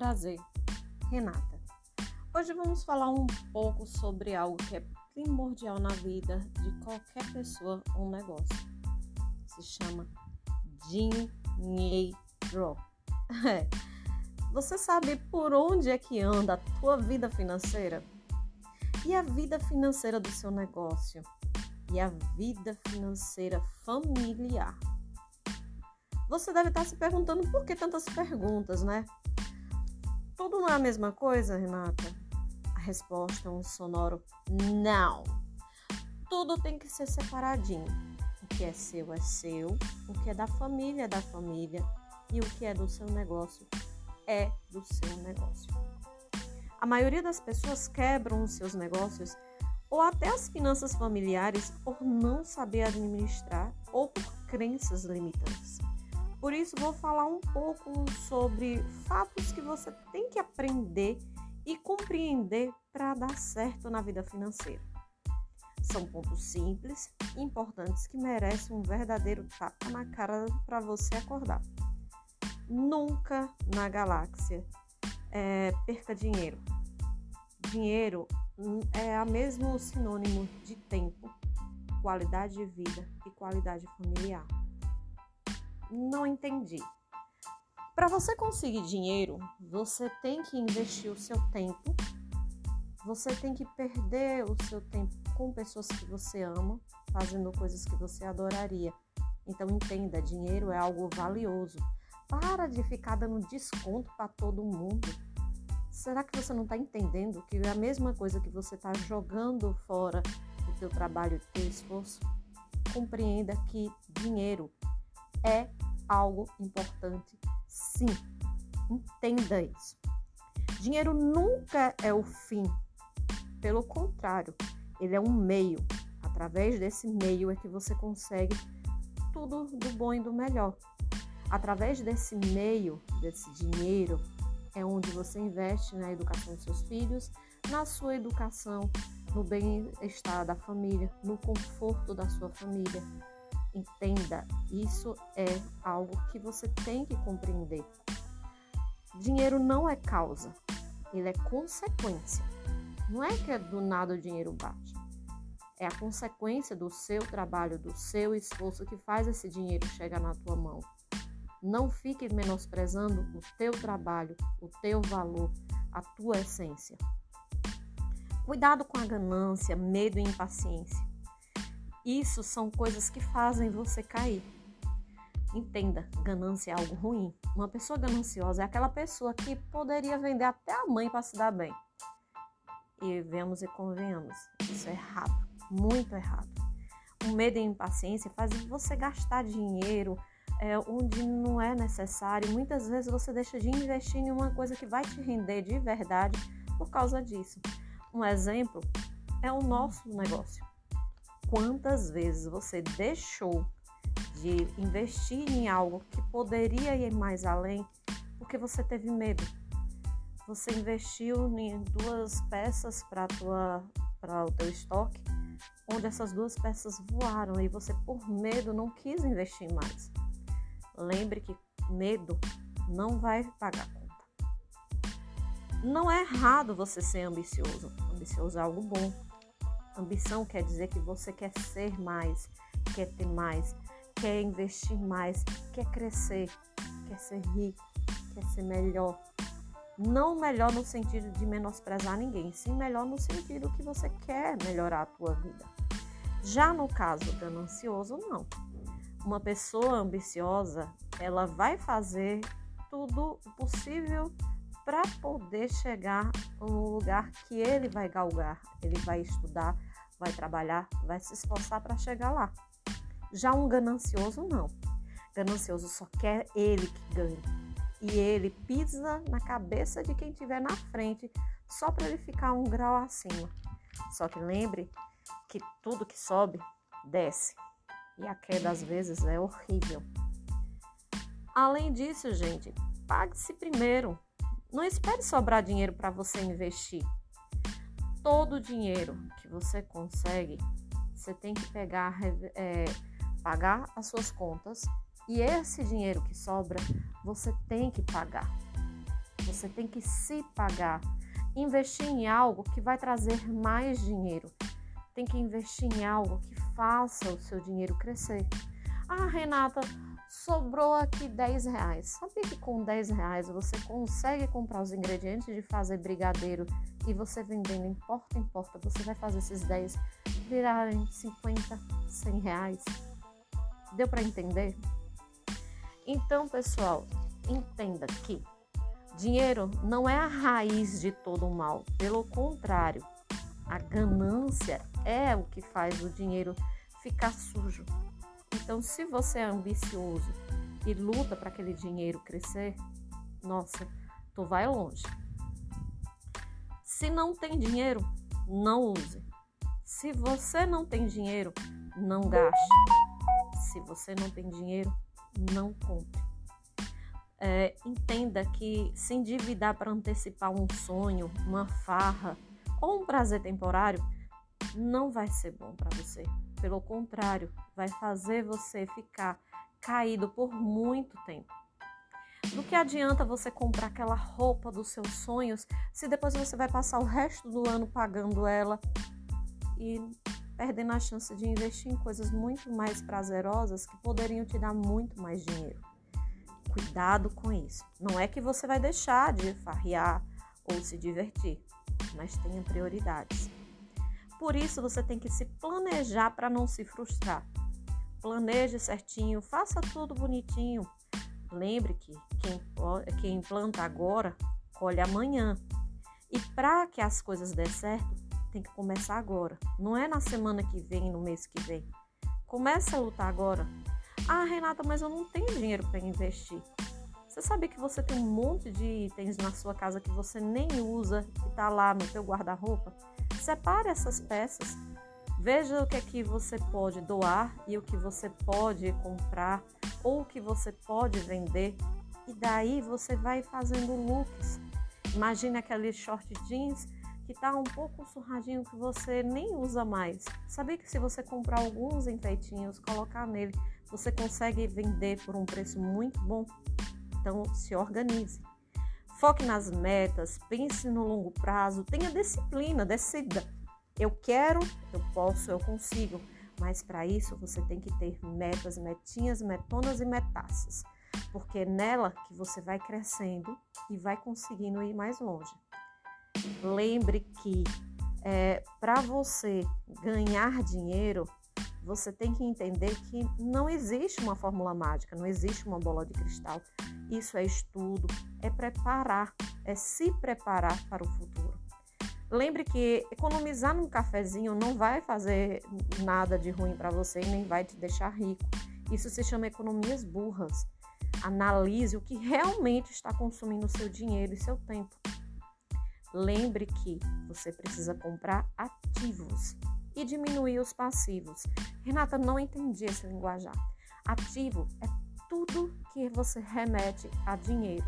Prazer, Renata. Hoje vamos falar um pouco sobre algo que é primordial na vida de qualquer pessoa ou negócio. Se chama dinheiro. É. Você sabe por onde é que anda a tua vida financeira? E a vida financeira do seu negócio? E a vida financeira familiar? Você deve estar se perguntando por que tantas perguntas, né? Tudo não é a mesma coisa, Renata? A resposta é um sonoro não. Tudo tem que ser separadinho. O que é seu é seu, o que é da família é da família e o que é do seu negócio é do seu negócio. A maioria das pessoas quebram os seus negócios ou até as finanças familiares por não saber administrar ou por crenças limitantes. Por isso, vou falar um pouco sobre fatos que você tem que aprender e compreender para dar certo na vida financeira. São pontos simples importantes que merecem um verdadeiro tapa na cara para você acordar. Nunca na galáxia é, perca dinheiro. Dinheiro hum, é a mesmo sinônimo de tempo, qualidade de vida e qualidade familiar não entendi. Para você conseguir dinheiro, você tem que investir o seu tempo, você tem que perder o seu tempo com pessoas que você ama, fazendo coisas que você adoraria. Então entenda, dinheiro é algo valioso. Para de ficar dando desconto para todo mundo. Será que você não está entendendo que é a mesma coisa que você está jogando fora do teu trabalho, do teu esforço? Compreenda que dinheiro é algo importante, sim. Entenda isso. Dinheiro nunca é o fim. Pelo contrário, ele é um meio. Através desse meio é que você consegue tudo do bom e do melhor. Através desse meio, desse dinheiro, é onde você investe na educação dos seus filhos, na sua educação, no bem-estar da família, no conforto da sua família, Entenda, isso é algo que você tem que compreender. Dinheiro não é causa, ele é consequência. Não é que é do nada o dinheiro bate. É a consequência do seu trabalho, do seu esforço que faz esse dinheiro chegar na tua mão. Não fique menosprezando o teu trabalho, o teu valor, a tua essência. Cuidado com a ganância, medo e impaciência. Isso são coisas que fazem você cair. Entenda, ganância é algo ruim. Uma pessoa gananciosa é aquela pessoa que poderia vender até a mãe para se dar bem. E vemos e convenhamos, isso é errado, muito errado. O medo e a impaciência fazem você gastar dinheiro é, onde não é necessário. Muitas vezes você deixa de investir em uma coisa que vai te render de verdade por causa disso. Um exemplo é o nosso negócio quantas vezes você deixou de investir em algo que poderia ir mais além porque você teve medo. Você investiu em duas peças para o teu estoque, onde essas duas peças voaram e você por medo não quis investir mais. Lembre que medo não vai pagar conta. Não é errado você ser ambicioso. Ambicioso é algo bom Ambição quer dizer que você quer ser mais, quer ter mais, quer investir mais, quer crescer, quer ser rico, quer ser melhor. Não melhor no sentido de menosprezar ninguém, sim melhor no sentido que você quer melhorar a tua vida. Já no caso ganancioso, não. Uma pessoa ambiciosa, ela vai fazer tudo o possível para poder chegar no lugar que ele vai galgar. Ele vai estudar, vai trabalhar, vai se esforçar para chegar lá. Já um ganancioso não. Ganancioso só quer ele que ganhe. E ele pisa na cabeça de quem estiver na frente só para ele ficar um grau acima. Só que lembre que tudo que sobe desce. E a queda às vezes é horrível. Além disso, gente, pague-se primeiro. Não espere sobrar dinheiro para você investir. Todo o dinheiro que você consegue, você tem que pegar, é, pagar as suas contas e esse dinheiro que sobra você tem que pagar. Você tem que se pagar. Investir em algo que vai trazer mais dinheiro. Tem que investir em algo que faça o seu dinheiro crescer. Ah, Renata, sobrou aqui 10 reais. Sabia que com 10 reais você consegue comprar os ingredientes de fazer brigadeiro e você vendendo em porta em porta, você vai fazer esses 10 virarem 50, 100 reais? Deu para entender? Então, pessoal, entenda que dinheiro não é a raiz de todo o mal. Pelo contrário, a ganância é o que faz o dinheiro ficar sujo. Então, se você é ambicioso e luta para aquele dinheiro crescer, nossa, tu vai longe. Se não tem dinheiro, não use. Se você não tem dinheiro, não gaste. Se você não tem dinheiro, não compre. É, entenda que se endividar para antecipar um sonho, uma farra ou um prazer temporário não vai ser bom para você. Pelo contrário, vai fazer você ficar caído por muito tempo. Do que adianta você comprar aquela roupa dos seus sonhos se depois você vai passar o resto do ano pagando ela e perdendo a chance de investir em coisas muito mais prazerosas que poderiam te dar muito mais dinheiro. Cuidado com isso. Não é que você vai deixar de farrear ou se divertir, mas tenha prioridades. Por isso você tem que se planejar para não se frustrar. Planeje certinho, faça tudo bonitinho. Lembre que quem, quem planta agora colhe amanhã. E para que as coisas dê certo, tem que começar agora. Não é na semana que vem, no mês que vem. Comece a lutar agora. Ah, Renata, mas eu não tenho dinheiro para investir. Você sabe que você tem um monte de itens na sua casa que você nem usa, que está lá no seu guarda-roupa? Separe essas peças. Veja o que é que você pode doar e o que você pode comprar ou o que você pode vender. E daí você vai fazendo looks. Imagine aquele short jeans que está um pouco surradinho que você nem usa mais. Sabia que se você comprar alguns enfeitinhos, colocar nele, você consegue vender por um preço muito bom? Então se organize. Foque nas metas, pense no longo prazo, tenha disciplina, decida. Eu quero, eu posso, eu consigo. Mas para isso você tem que ter metas, metinhas, metonas e metaças. Porque é nela que você vai crescendo e vai conseguindo ir mais longe. Lembre que é, para você ganhar dinheiro, você tem que entender que não existe uma fórmula mágica, não existe uma bola de cristal. Isso é estudo, é preparar, é se preparar para o futuro. Lembre que economizar num cafezinho não vai fazer nada de ruim para você e nem vai te deixar rico. Isso se chama economias burras. Analise o que realmente está consumindo seu dinheiro e seu tempo. Lembre que você precisa comprar ativos e diminuir os passivos. Renata, não entendi esse linguajar. Ativo é tudo que você remete a dinheiro.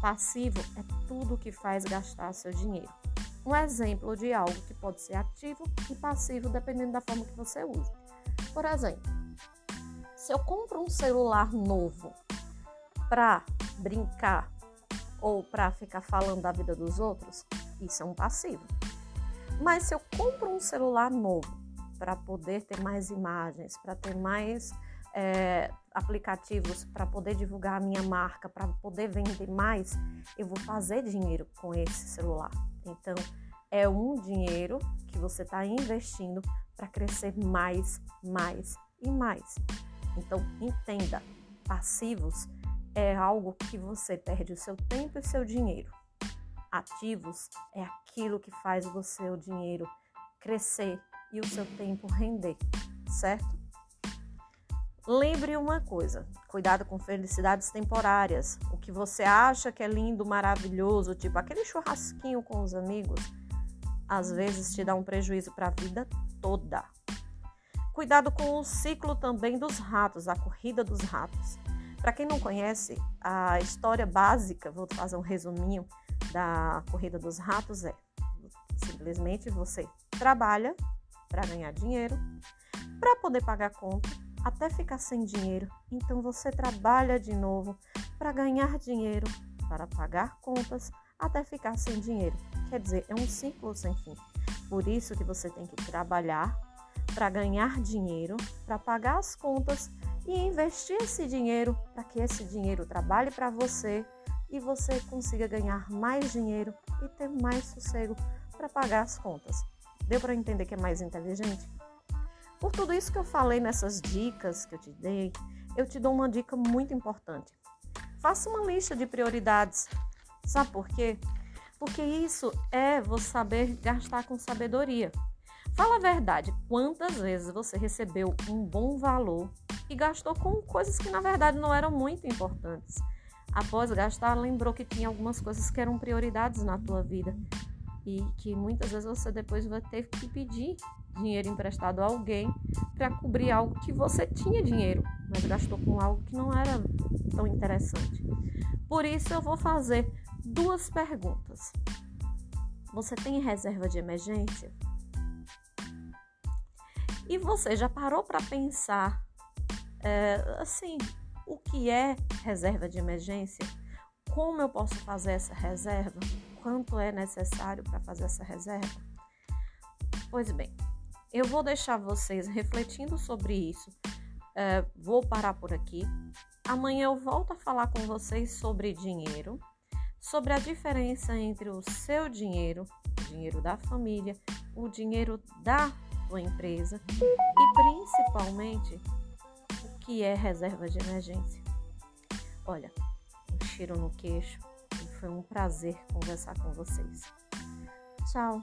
Passivo é tudo que faz gastar seu dinheiro. Um exemplo de algo que pode ser ativo e passivo dependendo da forma que você usa. Por exemplo, se eu compro um celular novo para brincar ou para ficar falando da vida dos outros, isso é um passivo. Mas se eu compro um celular novo para poder ter mais imagens, para ter mais é, aplicativos, para poder divulgar a minha marca, para poder vender mais, eu vou fazer dinheiro com esse celular. Então, é um dinheiro que você está investindo para crescer mais, mais e mais. Então, entenda: passivos é algo que você perde o seu tempo e seu dinheiro. Ativos é aquilo que faz o seu dinheiro crescer e o seu tempo render, certo? Lembre uma coisa: cuidado com felicidades temporárias. O que você acha que é lindo, maravilhoso, tipo aquele churrasquinho com os amigos, às vezes te dá um prejuízo para a vida toda. Cuidado com o ciclo também dos ratos, a corrida dos ratos. Para quem não conhece, a história básica, vou fazer um resuminho da corrida dos ratos é simplesmente você trabalha para ganhar dinheiro, para poder pagar conta, até ficar sem dinheiro. Então você trabalha de novo para ganhar dinheiro, para pagar contas até ficar sem dinheiro. Quer dizer, é um ciclo sem fim. Por isso que você tem que trabalhar para ganhar dinheiro, para pagar as contas e investir esse dinheiro para que esse dinheiro trabalhe para você e você consiga ganhar mais dinheiro e ter mais sossego para pagar as contas. Deu para entender que é mais inteligente? Por tudo isso que eu falei nessas dicas que eu te dei, eu te dou uma dica muito importante. Faça uma lista de prioridades. Sabe por quê? Porque isso é você saber gastar com sabedoria. Fala a verdade, quantas vezes você recebeu um bom valor e gastou com coisas que na verdade não eram muito importantes? Após gastar, lembrou que tinha algumas coisas que eram prioridades na tua vida e que muitas vezes você depois vai ter que pedir dinheiro emprestado a alguém para cobrir algo que você tinha dinheiro, mas gastou com algo que não era tão interessante. Por isso eu vou fazer duas perguntas. Você tem reserva de emergência? E você já parou para pensar é, assim, o que é reserva de emergência? Como eu posso fazer essa reserva? Quanto é necessário para fazer essa reserva? Pois bem, eu vou deixar vocês refletindo sobre isso. É, vou parar por aqui. Amanhã eu volto a falar com vocês sobre dinheiro, sobre a diferença entre o seu dinheiro, o dinheiro da família, o dinheiro da sua empresa e principalmente o que é reserva de emergência. Olha, um cheiro no queixo e foi um prazer conversar com vocês. Tchau!